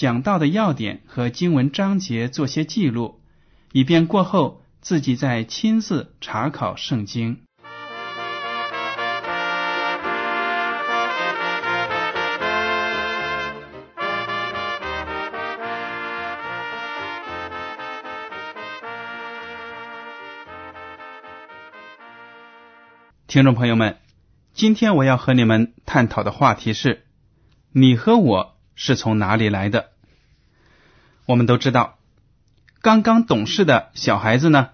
讲到的要点和经文章节做些记录，以便过后自己再亲自查考圣经。听众朋友们，今天我要和你们探讨的话题是：你和我是从哪里来的？我们都知道，刚刚懂事的小孩子呢，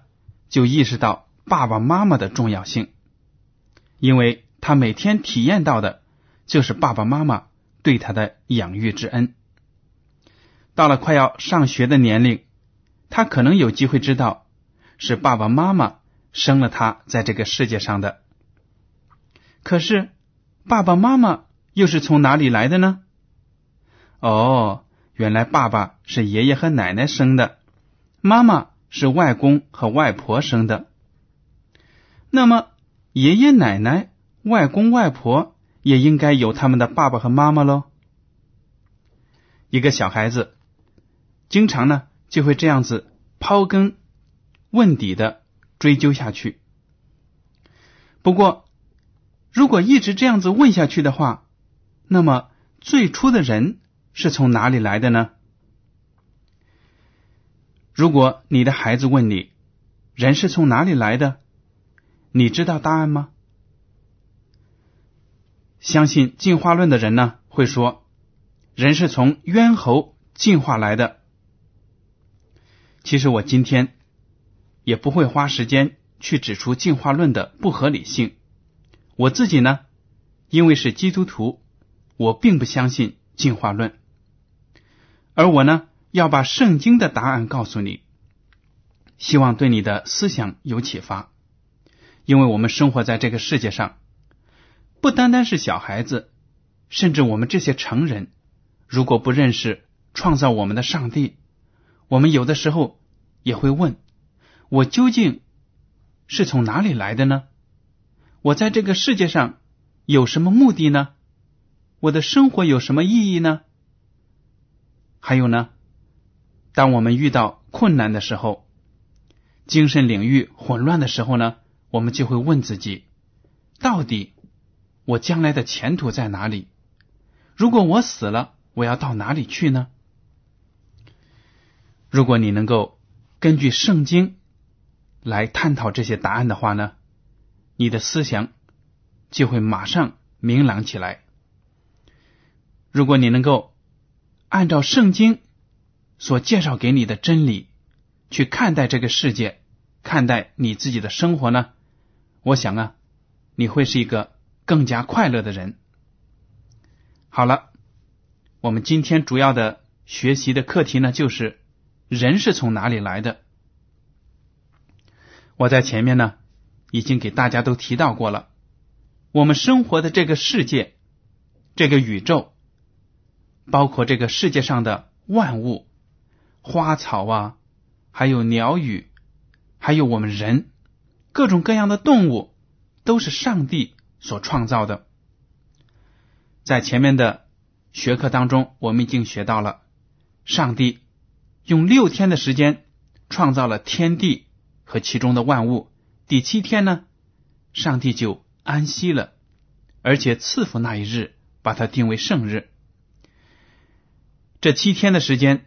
就意识到爸爸妈妈的重要性，因为他每天体验到的就是爸爸妈妈对他的养育之恩。到了快要上学的年龄，他可能有机会知道，是爸爸妈妈生了他在这个世界上的。可是，爸爸妈妈又是从哪里来的呢？哦，原来爸爸是爷爷和奶奶生的，妈妈是外公和外婆生的。那么，爷爷奶奶、外公外婆也应该有他们的爸爸和妈妈喽。一个小孩子经常呢就会这样子刨根问底的追究下去。不过，如果一直这样子问下去的话，那么最初的人是从哪里来的呢？如果你的孩子问你，人是从哪里来的，你知道答案吗？相信进化论的人呢会说，人是从猿猴进化来的。其实我今天也不会花时间去指出进化论的不合理性。我自己呢，因为是基督徒，我并不相信进化论，而我呢要把圣经的答案告诉你，希望对你的思想有启发。因为我们生活在这个世界上，不单单是小孩子，甚至我们这些成人，如果不认识创造我们的上帝，我们有的时候也会问：我究竟是从哪里来的呢？我在这个世界上有什么目的呢？我的生活有什么意义呢？还有呢？当我们遇到困难的时候，精神领域混乱的时候呢，我们就会问自己：到底我将来的前途在哪里？如果我死了，我要到哪里去呢？如果你能够根据圣经来探讨这些答案的话呢？你的思想就会马上明朗起来。如果你能够按照圣经所介绍给你的真理去看待这个世界，看待你自己的生活呢？我想啊，你会是一个更加快乐的人。好了，我们今天主要的学习的课题呢，就是人是从哪里来的。我在前面呢。已经给大家都提到过了，我们生活的这个世界，这个宇宙，包括这个世界上的万物、花草啊，还有鸟语，还有我们人，各种各样的动物，都是上帝所创造的。在前面的学科当中，我们已经学到了，上帝用六天的时间创造了天地和其中的万物。第七天呢，上帝就安息了，而且赐福那一日，把它定为圣日。这七天的时间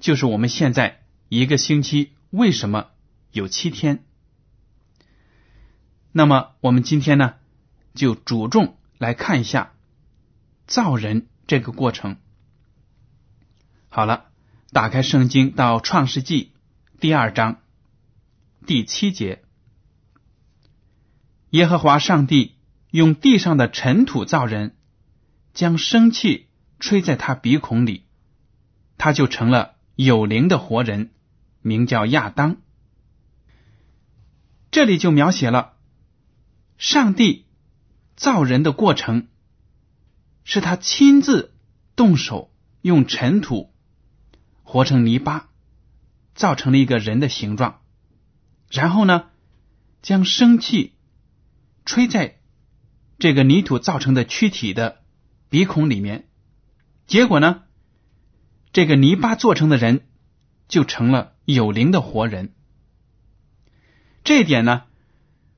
就是我们现在一个星期为什么有七天。那么我们今天呢，就着重来看一下造人这个过程。好了，打开圣经到创世纪第二章第七节，耶和华上帝用地上的尘土造人，将生气吹在他鼻孔里，他就成了有灵的活人，名叫亚当。这里就描写了上帝造人的过程，是他亲自动手用尘土。活成泥巴，造成了一个人的形状，然后呢，将生气吹在这个泥土造成的躯体的鼻孔里面，结果呢，这个泥巴做成的人就成了有灵的活人。这一点呢，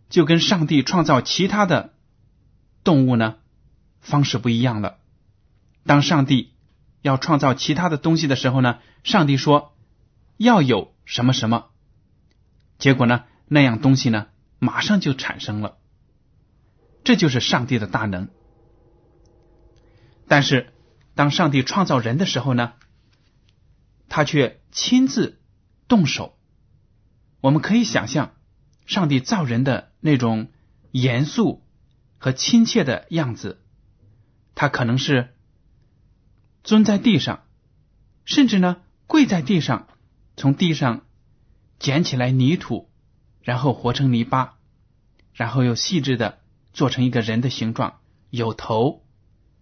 就跟上帝创造其他的动物呢方式不一样了。当上帝要创造其他的东西的时候呢？上帝说要有什么什么，结果呢，那样东西呢，马上就产生了。这就是上帝的大能。但是，当上帝创造人的时候呢，他却亲自动手。我们可以想象，上帝造人的那种严肃和亲切的样子，他可能是蹲在地上，甚至呢。跪在地上，从地上捡起来泥土，然后活成泥巴，然后又细致的做成一个人的形状，有头，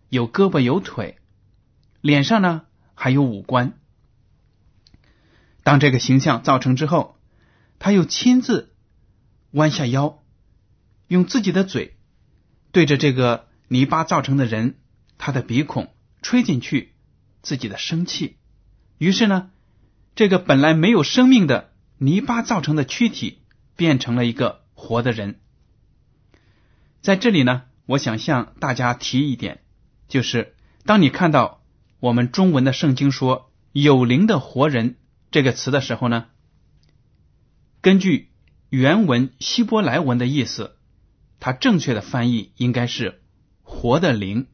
有胳膊，有腿，脸上呢还有五官。当这个形象造成之后，他又亲自弯下腰，用自己的嘴对着这个泥巴造成的人，他的鼻孔吹进去自己的生气。于是呢，这个本来没有生命的泥巴造成的躯体变成了一个活的人。在这里呢，我想向大家提一点，就是当你看到我们中文的圣经说“有灵的活人”这个词的时候呢，根据原文希伯来文的意思，它正确的翻译应该是“活的灵”。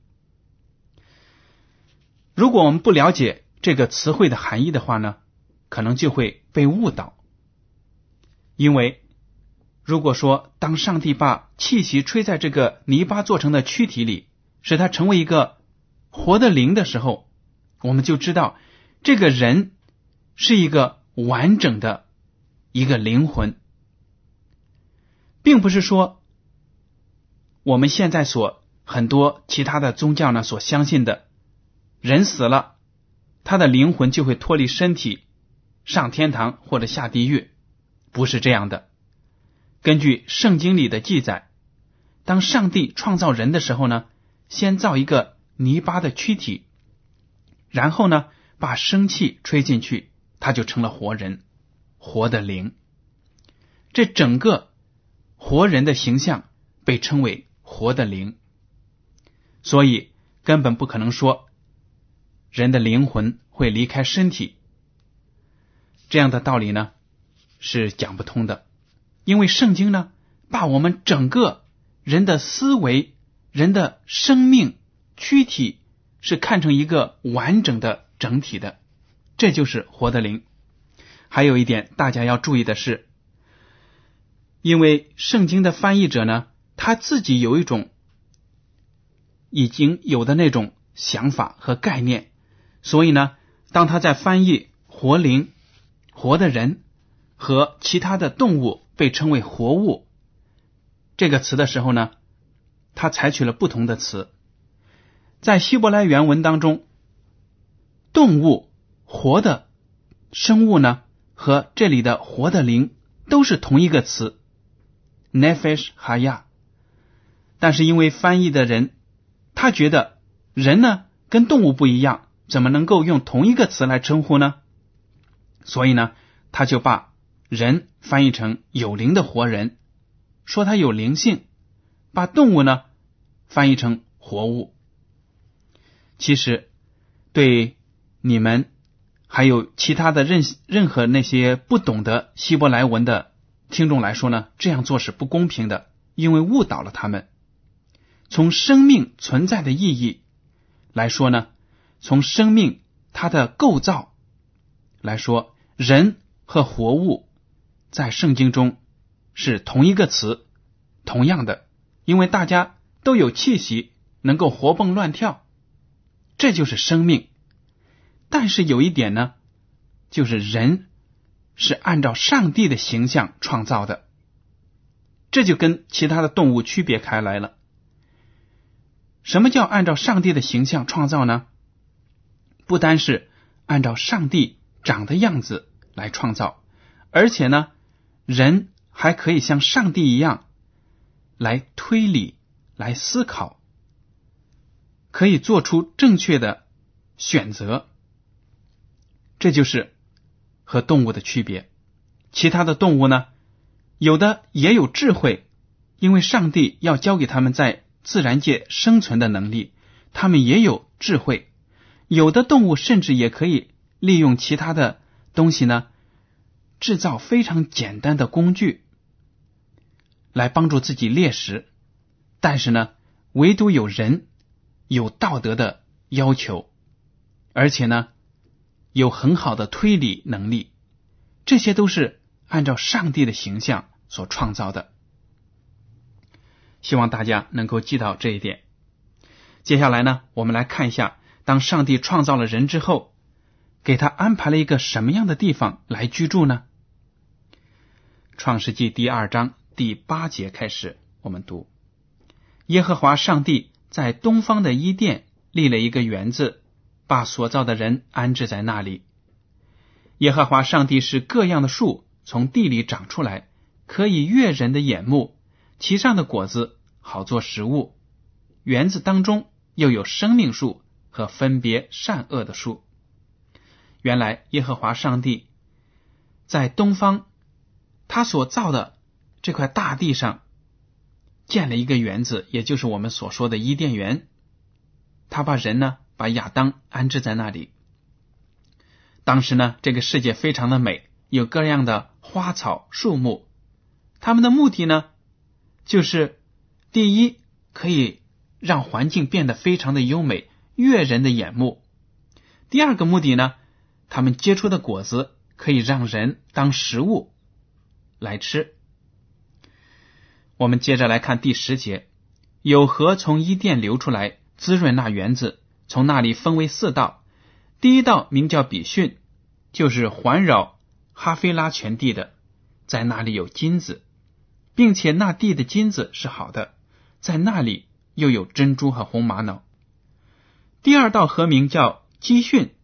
如果我们不了解，这个词汇的含义的话呢，可能就会被误导。因为如果说当上帝把气息吹在这个泥巴做成的躯体里，使它成为一个活的灵的时候，我们就知道这个人是一个完整的一个灵魂，并不是说我们现在所很多其他的宗教呢所相信的人死了。他的灵魂就会脱离身体，上天堂或者下地狱，不是这样的。根据圣经里的记载，当上帝创造人的时候呢，先造一个泥巴的躯体，然后呢，把生气吹进去，他就成了活人，活的灵。这整个活人的形象被称为活的灵，所以根本不可能说。人的灵魂会离开身体，这样的道理呢是讲不通的。因为圣经呢把我们整个人的思维、人的生命躯体是看成一个完整的整体的，这就是活的灵。还有一点大家要注意的是，因为圣经的翻译者呢他自己有一种已经有的那种想法和概念。所以呢，当他在翻译“活灵”“活的人”和其他的动物被称为“活物”这个词的时候呢，他采取了不同的词。在希伯来原文当中，动物、活的生物呢，和这里的“活的灵”都是同一个词 “nefesh haya”。但是因为翻译的人他觉得人呢跟动物不一样。怎么能够用同一个词来称呼呢？所以呢，他就把人翻译成有灵的活人，说他有灵性；把动物呢翻译成活物。其实，对你们还有其他的任任何那些不懂得希伯来文的听众来说呢，这样做是不公平的，因为误导了他们。从生命存在的意义来说呢，从生命它的构造来说，人和活物在圣经中是同一个词，同样的，因为大家都有气息，能够活蹦乱跳，这就是生命。但是有一点呢，就是人是按照上帝的形象创造的，这就跟其他的动物区别开来了。什么叫按照上帝的形象创造呢？不单是按照上帝长的样子来创造，而且呢，人还可以像上帝一样来推理、来思考，可以做出正确的选择。这就是和动物的区别。其他的动物呢，有的也有智慧，因为上帝要教给他们在自然界生存的能力，他们也有智慧。有的动物甚至也可以利用其他的东西呢，制造非常简单的工具来帮助自己猎食。但是呢，唯独有人有道德的要求，而且呢。有很好的推理能力，这些都是按照上帝的形象所创造的。希望大家能够记到这一点。接下来呢，我们来看一下，当上帝创造了人之后，给他安排了一个什么样的地方来居住呢？创世纪第二章第八节开始，我们读：耶和华上帝在东方的伊甸立了一个园子。把所造的人安置在那里。耶和华上帝使各样的树从地里长出来，可以悦人的眼目，其上的果子好做食物。园子当中又有生命树和分别善恶的树。原来耶和华上帝在东方，他所造的这块大地上建了一个园子，也就是我们所说的伊甸园。他把人呢。把亚当安置在那里。当时呢，这个世界非常的美，有各样的花草树木。他们的目的呢，就是第一，可以让环境变得非常的优美，悦人的眼目；第二个目的呢，他们结出的果子可以让人当食物来吃。我们接着来看第十节：有河从伊甸流出来，滋润那园子。从那里分为四道，第一道名叫比逊，就是环绕哈菲拉全地的，在那里有金子，并且那地的金子是好的，在那里又有珍珠和红玛瑙。第二道河名叫基逊，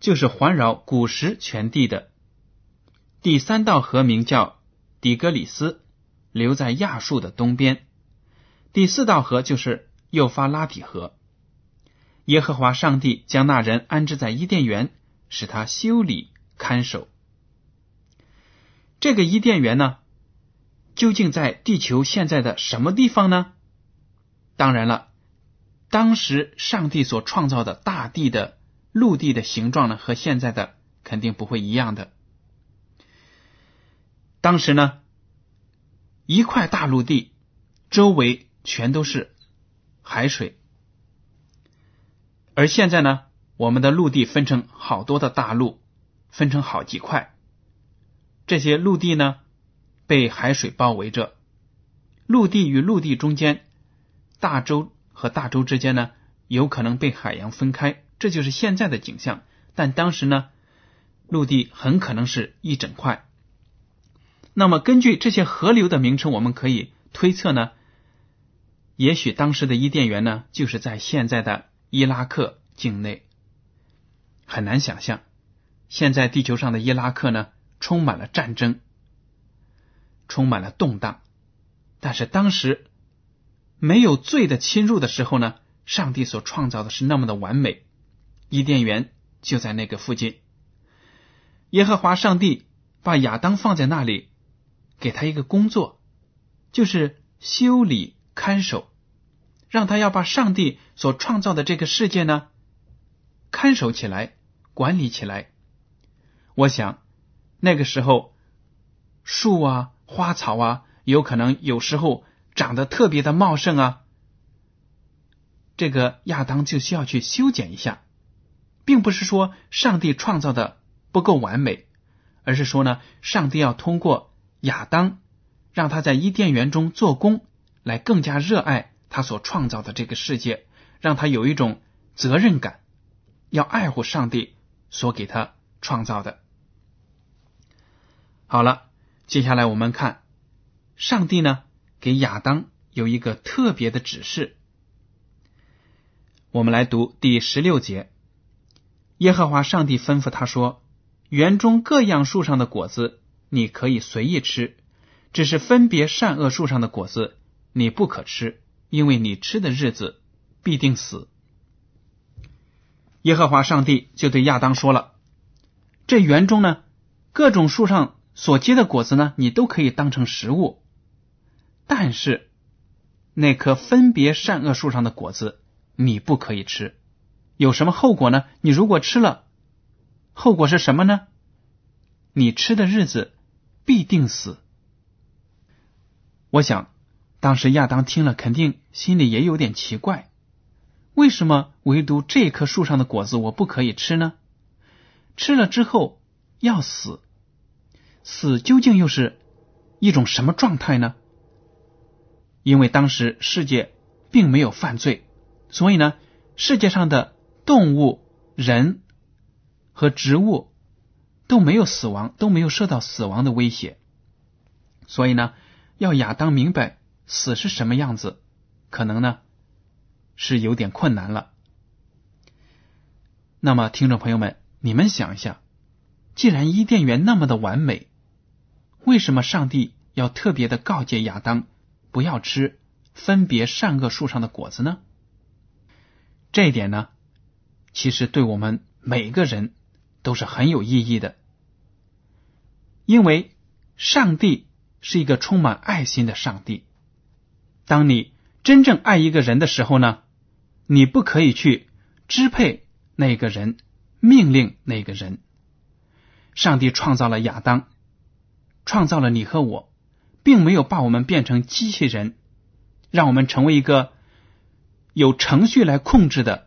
就是环绕古时全地的。第三道河名叫底格里斯，留在亚述的东边。第四道河就是幼发拉底河。耶和华上帝将那人安置在伊甸园，使他修理看守。这个伊甸园呢，究竟在地球现在的什么地方呢？当然了，当时上帝所创造的大地的陆地的形状呢，和现在的肯定不会一样的。当时呢，一块大陆地周围全都是海水。而现在呢，我们的陆地分成好多的大陆，分成好几块。这些陆地呢，被海水包围着。陆地与陆地中间，大洲和大洲之间呢，有可能被海洋分开。这就是现在的景象。但当时呢，陆地很可能是一整块。那么，根据这些河流的名称，我们可以推测呢，也许当时的伊甸园呢，就是在现在的。伊拉克境内很难想象，现在地球上的伊拉克呢，充满了战争，充满了动荡。但是当时没有罪的侵入的时候呢，上帝所创造的是那么的完美。伊甸园就在那个附近。耶和华上帝把亚当放在那里，给他一个工作，就是修理看守。让他要把上帝所创造的这个世界呢看守起来、管理起来，我想那个时候树啊、花草啊，有可能有时候长得特别的茂盛啊。这个亚当就需要去修剪一下，并不是说上帝创造的不够完美，而是说呢，上帝要通过亚当，让他在伊甸园中做工，来更加热爱他所创造的这个世界，让他有一种责任感，要爱护上帝所给他创造的。好了，接下来我们看，上帝呢给亚当有一个特别的指示。我们来读第十六节。耶和华上帝吩咐他说：“园中各样树上的果子你可以随意吃，只是分别善恶树上的果子你不可吃，因为你吃的日子必定死。”耶和华上帝就对亚当说了：“这园中呢，各种树上所结的果子呢，你都可以当成食物，但是那棵分别善恶树上的果子。”你不可以吃，有什么后果呢？你如果吃了，后果是什么呢？你吃的日子必定死。我想，当时亚当听了，肯定心里也有点奇怪：为什么唯独这棵树上的果子我不可以吃呢？吃了之后要死，死究竟又是一种什么状态呢？因为当时世界并没有犯罪。所以呢，世界上的动物、人和植物都没有死亡，都没有受到死亡的威胁。所以呢，要亚当明白死是什么样子，可能呢是有点困难了。那么，听众朋友们，你们想一下，既然伊甸园那么的完美，为什么上帝要特别的告诫亚当不要吃分别善恶树上的果子呢？这一点呢，其实对我们每个人都是很有意义的，因为上帝是一个充满爱心的上帝。当你真正爱一个人的时候呢，你不可以去支配那个人，命令那个人。上帝创造了亚当，创造了你和我，并没有把我们变成机器人，让我们成为一个。有程序来控制的，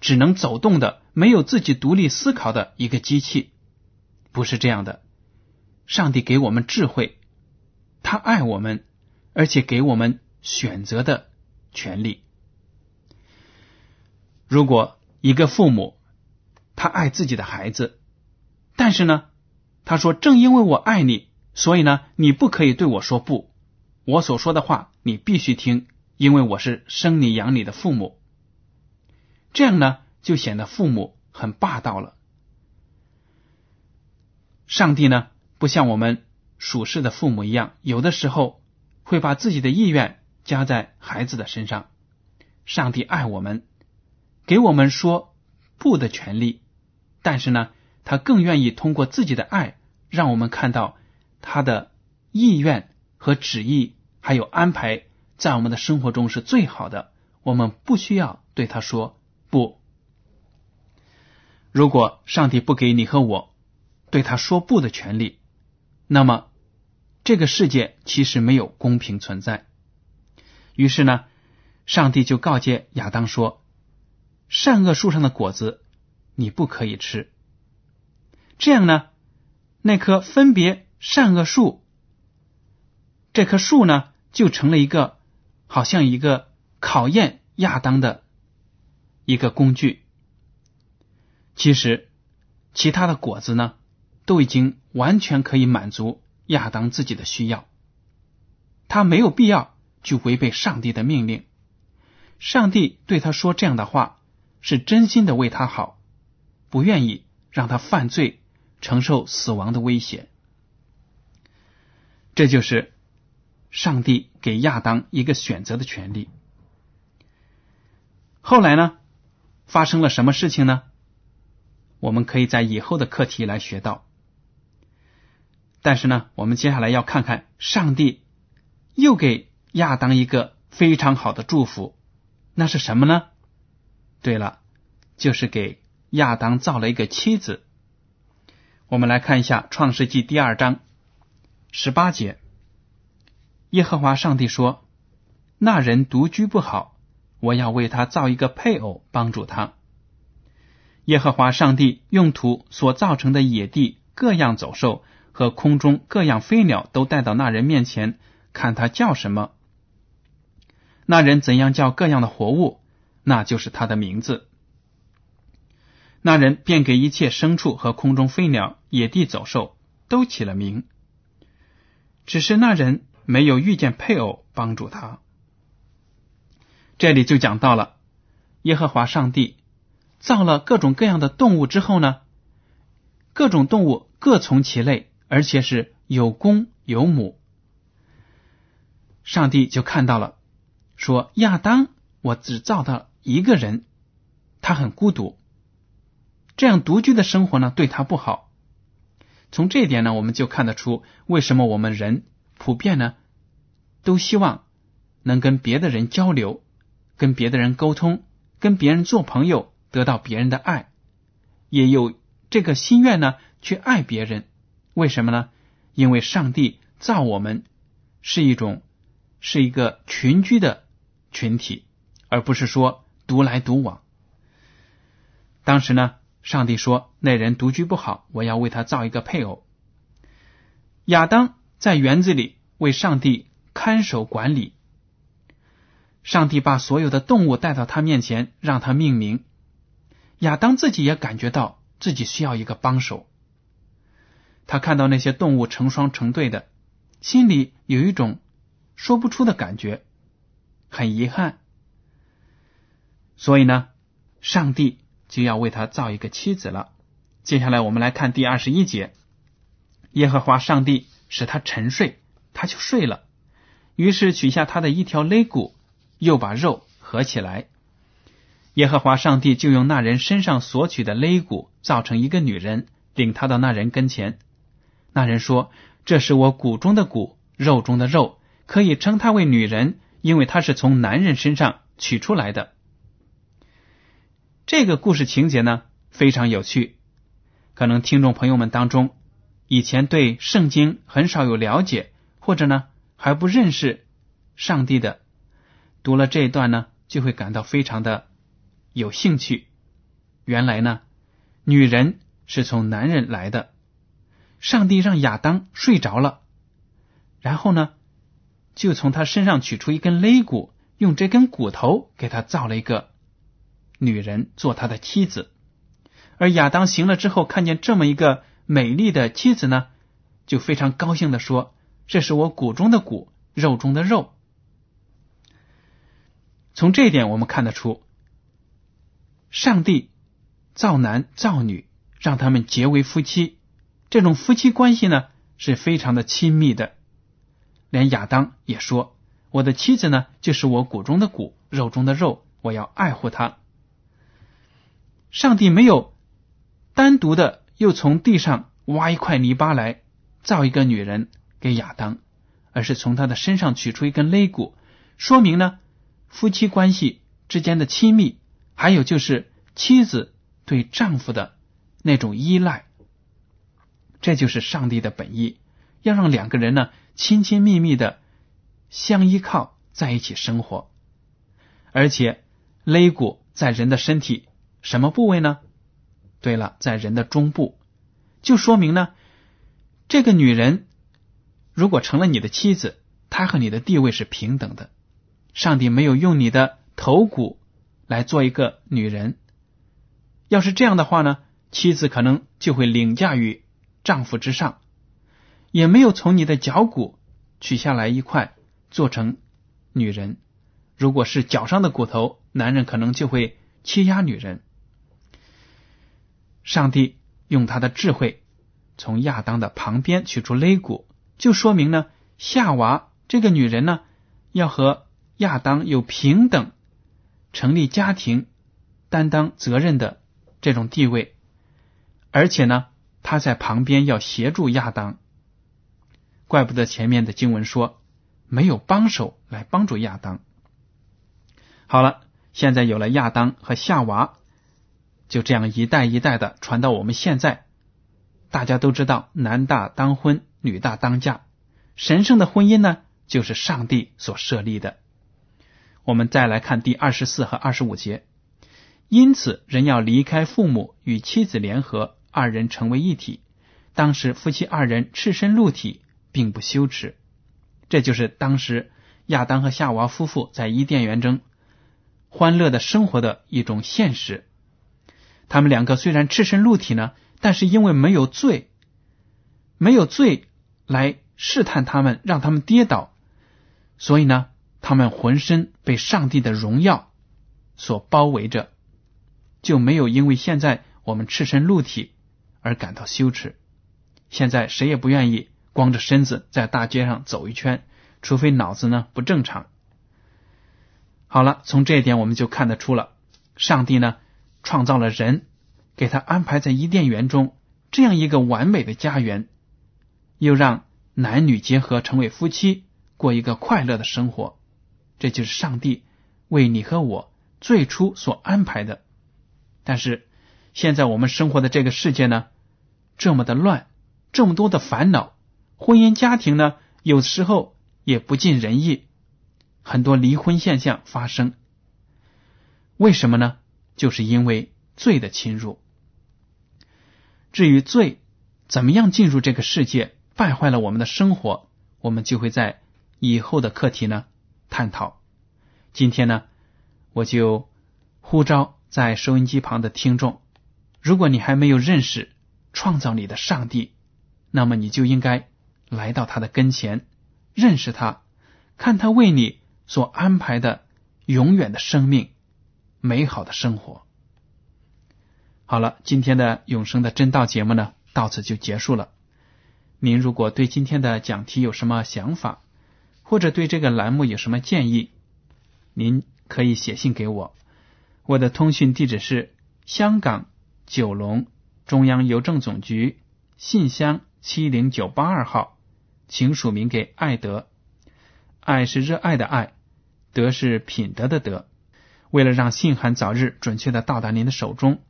只能走动的，没有自己独立思考的一个机器，不是这样的。上帝给我们智慧，他爱我们，而且给我们选择的权利。如果一个父母他爱自己的孩子，但是呢，他说：“正因为我爱你，所以呢，你不可以对我说不，我所说的话你必须听。”因为我是生你养你的父母，这样呢就显得父母很霸道了。上帝呢不像我们属世的父母一样，有的时候会把自己的意愿加在孩子的身上。上帝爱我们，给我们说不的权利，但是呢，他更愿意通过自己的爱，让我们看到他的意愿和旨意，还有安排。在我们的生活中是最好的，我们不需要对他说不。如果上帝不给你和我对他说不的权利，那么这个世界其实没有公平存在。于是呢，上帝就告诫亚当说：“善恶树上的果子你不可以吃。”这样呢，那棵分别善恶树，这棵树呢就成了一个。好像一个考验亚当的一个工具。其实，其他的果子呢，都已经完全可以满足亚当自己的需要。他没有必要去违背上帝的命令。上帝对他说这样的话，是真心的为他好，不愿意让他犯罪，承受死亡的威胁。这就是。上帝给亚当一个选择的权利。后来呢，发生了什么事情呢？我们可以在以后的课题来学到。但是呢，我们接下来要看看上帝又给亚当一个非常好的祝福，那是什么呢？对了，就是给亚当造了一个妻子。我们来看一下《创世纪》第二章十八节，耶和华上帝说：“那人独居不好，我要为他造一个配偶，帮助他。”耶和华上帝用土所造成的野地各样走兽和空中各样飞鸟都带到那人面前，看他叫什么。那人怎样叫各样的活物，那就是他的名字。那人便给一切牲畜和空中飞鸟、野地走兽都起了名。只是那人没有遇见配偶帮助他。这里就讲到了耶和华上帝。造了各种各样的动物之后呢，各种动物各从其类，而且是有公有母。上帝就看到了，说亚当，我只造到一个人，他很孤独，这样独居的生活呢，对他不好。从这一点呢，我们就看得出，为什么我们人普遍呢，都希望能跟别的人交流，跟别的人沟通，跟别人做朋友。得到别人的爱，也有这个心愿呢，去爱别人。为什么呢？因为上帝造我们是一种是一个群居的群体，而不是说独来独往。当时呢，上帝说那人独居不好，我要为他造一个配偶。亚当在园子里为上帝看守管理，上帝把所有的动物带到他面前，让他命名。亚当自己也感觉到自己需要一个帮手。他看到那些动物成双成对的，心里有一种说不出的感觉，很遗憾。所以呢，上帝就要为他造一个妻子了。接下来我们来看第二十一节：耶和华上帝使他沉睡，他就睡了。于是取下他的一条肋骨，又把肉合起来。耶和华上帝就用那人身上所取的肋骨造成一个女人，领他到那人跟前。那人说：“这是我骨中的骨，肉中的肉，可以称她为女人，因为她是从男人身上取出来的。”这个故事情节呢非常有趣，可能听众朋友们当中以前对圣经很少有了解，或者呢还不认识上帝的，读了这一段呢就会感到非常的。有兴趣，原来呢，女人是从男人来的。上帝让亚当睡着了，然后呢，就从他身上取出一根肋骨，用这根骨头给他造了一个女人做他的妻子。而亚当醒了之后，看见这么一个美丽的妻子呢，就非常高兴的说：“这是我骨中的骨，肉中的肉。”从这一点我们看得出。上帝造男造女，让他们结为夫妻。这种夫妻关系呢，是非常的亲密的。连亚当也说：“我的妻子呢，就是我骨中的骨，肉中的肉，我要爱护她。”上帝没有单独的又从地上挖一块泥巴来造一个女人给亚当，而是从他的身上取出一根肋骨，说明呢夫妻关系之间的亲密。还有就是妻子对丈夫的那种依赖，这就是上帝的本意，要让两个人呢亲亲密密的相依靠在一起生活。而且肋骨在人的身体什么部位呢？对了，在人的中部，就说明呢，这个女人如果成了你的妻子，她和你的地位是平等的。上帝没有用你的头骨。来做一个女人，要是这样的话呢，妻子可能就会凌驾于丈夫之上，也没有从你的脚骨取下来一块做成女人。如果是脚上的骨头，男人可能就会欺压女人。上帝用他的智慧从亚当的旁边取出肋骨，就说明呢，夏娃这个女人呢，要和亚当有平等。成立家庭、担当责任的这种地位，而且呢，他在旁边要协助亚当。怪不得前面的经文说没有帮手来帮助亚当。好了，现在有了亚当和夏娃，就这样一代一代的传到我们现在，大家都知道，男大当婚，女大当嫁。神圣的婚姻呢，就是上帝所设立的。我们再来看第二十四和二十五节。因此，人要离开父母，与妻子联合，二人成为一体。当时夫妻二人赤身露体，并不羞耻。这就是当时亚当和夏娃夫妇在伊甸园中欢乐的生活的一种现实。他们两个虽然赤身露体呢，但是因为没有罪，没有罪来试探他们，让他们跌倒，所以呢，他们浑身被上帝的荣耀所包围着，就没有因为现在我们赤身露体而感到羞耻。现在谁也不愿意光着身子在大街上走一圈，除非脑子呢不正常。好了，从这一点我们就看得出了，上帝呢。创造了人，给他安排在伊甸园中这样一个完美的家园，又让男女结合成为夫妻，过一个快乐的生活。这就是上帝为你和我最初所安排的。但是现在我们生活的这个世界呢，这么的乱，这么多的烦恼，婚姻家庭呢，有时候也不尽人意，很多离婚现象发生。为什么呢？就是因为罪的侵入。至于罪怎么样进入这个世界，败坏了我们的生活，我们就会在以后的课题呢探讨。今天呢，我就呼召在收音机旁的听众：如果你还没有认识创造你的上帝，那么你就应该来到他的跟前，认识他，看他为你所安排的永远的生命。美好的生活。好了，今天的永生的真道节目呢，到此就结束了。您如果对今天的讲题有什么想法，或者对这个栏目有什么建议，您可以写信给我。我的通讯地址是香港九龙中央邮政总局信箱七零九八二号，请署名给爱德。爱是热爱的爱，德是品德的德。为了让信函早日准确的到达您的手中，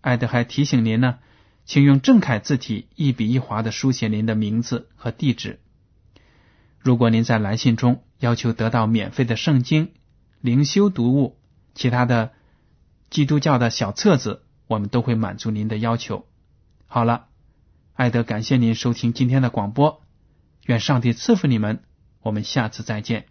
艾德还提醒您呢，请用正楷字体一笔一划的书写您的名字和地址。如果您在来信中要求得到免费的圣经、灵修读物、其他的基督教的小册子，我们都会满足您的要求。好了，艾德感谢您收听今天的广播，愿上帝赐福你们，我们下次再见。